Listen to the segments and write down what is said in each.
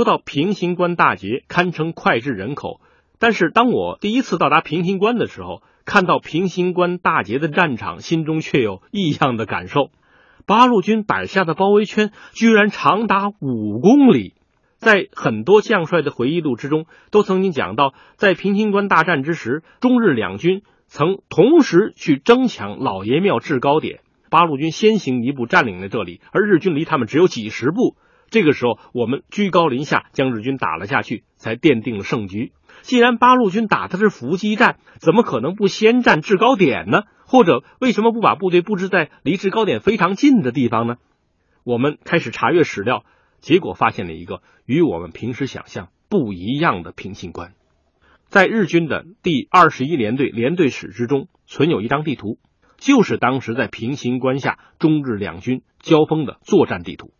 说到平型关大捷，堪称脍炙人口。但是当我第一次到达平型关的时候，看到平型关大捷的战场，心中却有异样的感受。八路军摆下的包围圈居然长达五公里。在很多将帅的回忆录之中，都曾经讲到，在平型关大战之时，中日两军曾同时去争抢老爷庙制高点。八路军先行一步占领了这里，而日军离他们只有几十步。这个时候，我们居高临下将日军打了下去，才奠定了胜局。既然八路军打的是伏击战，怎么可能不先占制高点呢？或者为什么不把部队布置在离制高点非常近的地方呢？我们开始查阅史料，结果发现了一个与我们平时想象不一样的平型关。在日军的第二十一联队联队史之中，存有一张地图，就是当时在平型关下中日两军交锋的作战地图。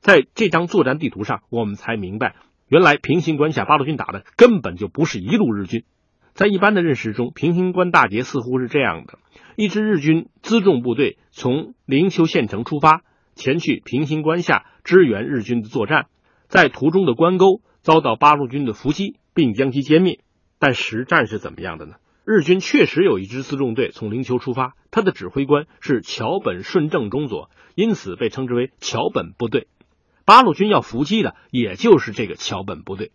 在这张作战地图上，我们才明白，原来平型关下八路军打的根本就不是一路日军。在一般的认识中，平型关大捷似乎是这样的：一支日军辎重部队从灵丘县城出发，前去平型关下支援日军的作战，在途中的关沟遭到八路军的伏击，并将其歼灭。但实战是怎么样的呢？日军确实有一支辎重队从灵丘出发，他的指挥官是桥本顺正中佐，因此被称之为桥本部队。八路军要伏击的，也就是这个桥本部队，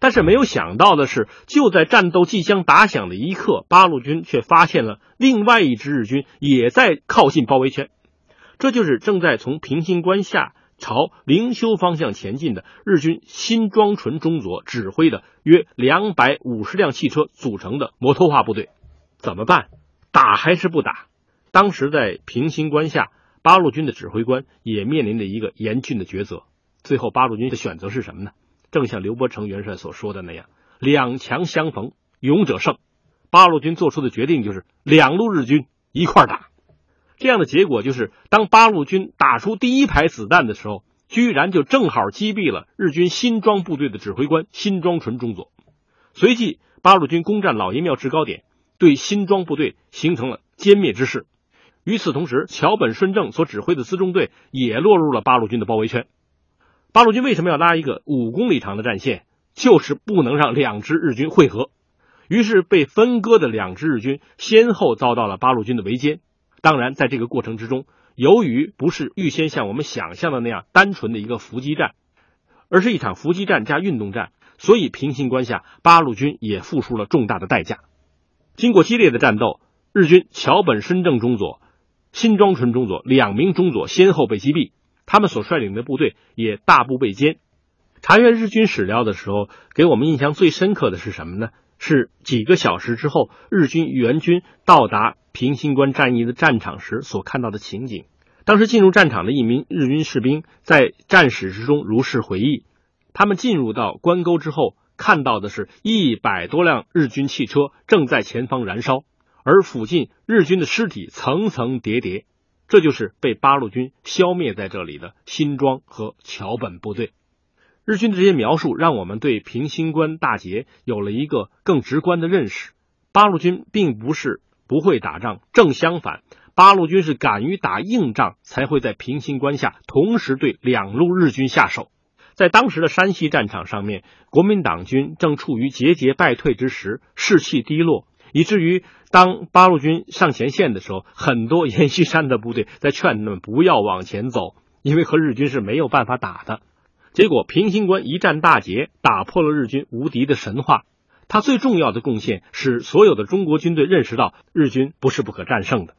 但是没有想到的是，就在战斗即将打响的一刻，八路军却发现了另外一支日军也在靠近包围圈。这就是正在从平型关下朝灵丘方向前进的日军新庄纯中佐指挥的约两百五十辆汽车组成的摩托化部队。怎么办？打还是不打？当时在平型关下。八路军的指挥官也面临着一个严峻的抉择。最后，八路军的选择是什么呢？正像刘伯承元帅所说的那样：“两强相逢，勇者胜。”八路军做出的决定就是两路日军一块打。这样的结果就是，当八路军打出第一排子弹的时候，居然就正好击毙了日军新庄部队的指挥官新庄纯中佐。随即，八路军攻占老爷庙制高点，对新庄部队形成了歼灭之势。与此同时，桥本顺正所指挥的辎重队也落入了八路军的包围圈。八路军为什么要拉一个五公里长的战线？就是不能让两支日军汇合。于是，被分割的两支日军先后遭到了八路军的围歼。当然，在这个过程之中，由于不是预先像我们想象的那样单纯的一个伏击战，而是一场伏击战加运动战，所以平行关下，八路军也付出了重大的代价。经过激烈的战斗，日军桥本顺正中佐。新庄纯中佐两名中佐先后被击毙，他们所率领的部队也大部被歼。查阅日军史料的时候，给我们印象最深刻的是什么呢？是几个小时之后，日军援军到达平型关战役的战场时所看到的情景。当时进入战场的一名日军士兵在战史之中如是回忆：他们进入到关沟之后，看到的是一百多辆日军汽车正在前方燃烧。而附近日军的尸体层层叠叠，这就是被八路军消灭在这里的新庄和桥本部队。日军的这些描述，让我们对平型关大捷有了一个更直观的认识。八路军并不是不会打仗，正相反，八路军是敢于打硬仗，才会在平型关下同时对两路日军下手。在当时的山西战场上面，国民党军正处于节节败退之时，士气低落。以至于当八路军上前线的时候，很多阎锡山的部队在劝他们不要往前走，因为和日军是没有办法打的。结果平型关一战大捷，打破了日军无敌的神话。他最重要的贡献，是所有的中国军队认识到日军不是不可战胜的。